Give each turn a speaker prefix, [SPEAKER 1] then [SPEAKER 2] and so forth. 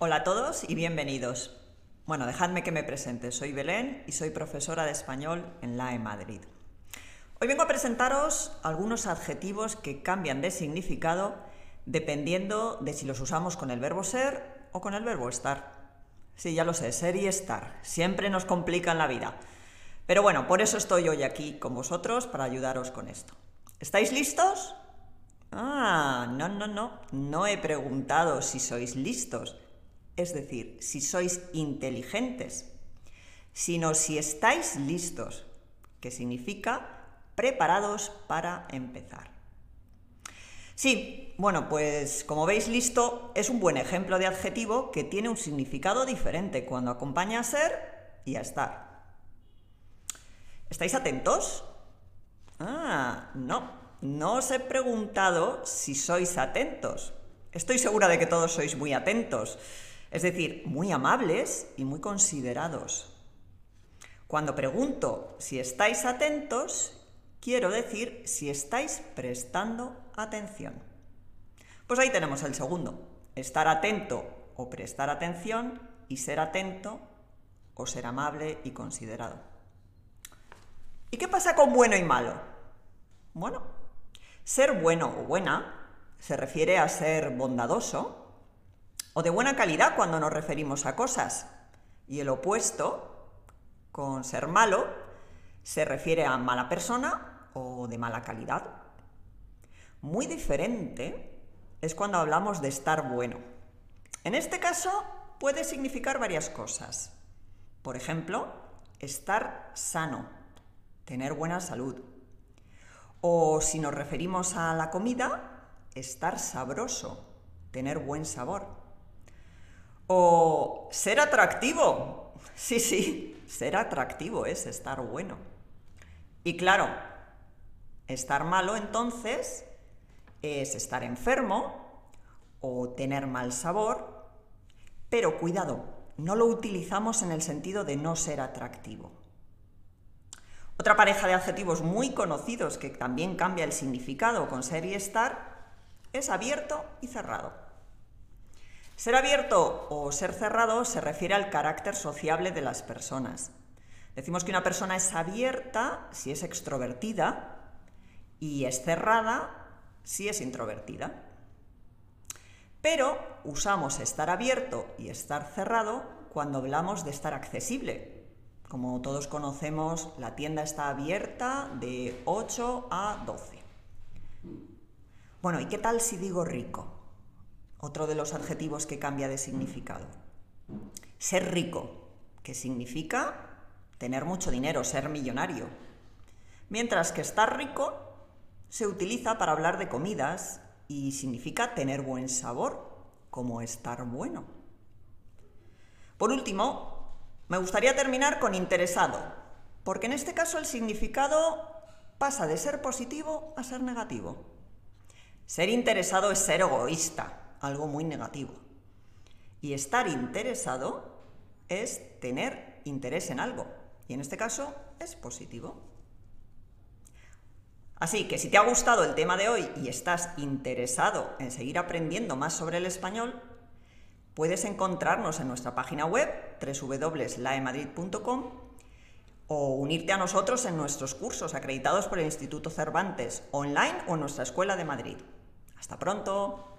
[SPEAKER 1] Hola a todos y bienvenidos. Bueno, dejadme que me presente. Soy Belén y soy profesora de español en la E Madrid. Hoy vengo a presentaros algunos adjetivos que cambian de significado dependiendo de si los usamos con el verbo ser o con el verbo estar. Sí, ya lo sé, ser y estar. Siempre nos complican la vida. Pero bueno, por eso estoy hoy aquí con vosotros para ayudaros con esto. ¿Estáis listos? Ah, no, no, no. No he preguntado si sois listos, es decir, si sois inteligentes, sino si estáis listos, que significa preparados para empezar. Sí, bueno, pues como veis, listo es un buen ejemplo de adjetivo que tiene un significado diferente cuando acompaña a ser y a estar. ¿Estáis atentos? Ah, no, no os he preguntado si sois atentos. Estoy segura de que todos sois muy atentos, es decir, muy amables y muy considerados. Cuando pregunto si estáis atentos, quiero decir si estáis prestando atención. Pues ahí tenemos el segundo, estar atento o prestar atención y ser atento o ser amable y considerado. ¿Y qué pasa con bueno y malo? Bueno, ser bueno o buena se refiere a ser bondadoso o de buena calidad cuando nos referimos a cosas. Y el opuesto, con ser malo, se refiere a mala persona o de mala calidad. Muy diferente es cuando hablamos de estar bueno. En este caso puede significar varias cosas. Por ejemplo, estar sano, tener buena salud, o si nos referimos a la comida, estar sabroso, tener buen sabor. O ser atractivo. Sí, sí, ser atractivo es estar bueno. Y claro, estar malo entonces es estar enfermo o tener mal sabor, pero cuidado, no lo utilizamos en el sentido de no ser atractivo. Otra pareja de adjetivos muy conocidos que también cambia el significado con ser y estar es abierto y cerrado. Ser abierto o ser cerrado se refiere al carácter sociable de las personas. Decimos que una persona es abierta si es extrovertida y es cerrada si es introvertida. Pero usamos estar abierto y estar cerrado cuando hablamos de estar accesible, como todos conocemos, la tienda está abierta de 8 a 12. Bueno, ¿y qué tal si digo rico? Otro de los adjetivos que cambia de significado. Ser rico, que significa tener mucho dinero, ser millonario. Mientras que estar rico se utiliza para hablar de comidas y significa tener buen sabor, como estar bueno. Por último, me gustaría terminar con interesado, porque en este caso el significado pasa de ser positivo a ser negativo. Ser interesado es ser egoísta, algo muy negativo. Y estar interesado es tener interés en algo, y en este caso es positivo. Así que si te ha gustado el tema de hoy y estás interesado en seguir aprendiendo más sobre el español, Puedes encontrarnos en nuestra página web www.laemadrid.com o unirte a nosotros en nuestros cursos acreditados por el Instituto Cervantes, online o en nuestra Escuela de Madrid. Hasta pronto.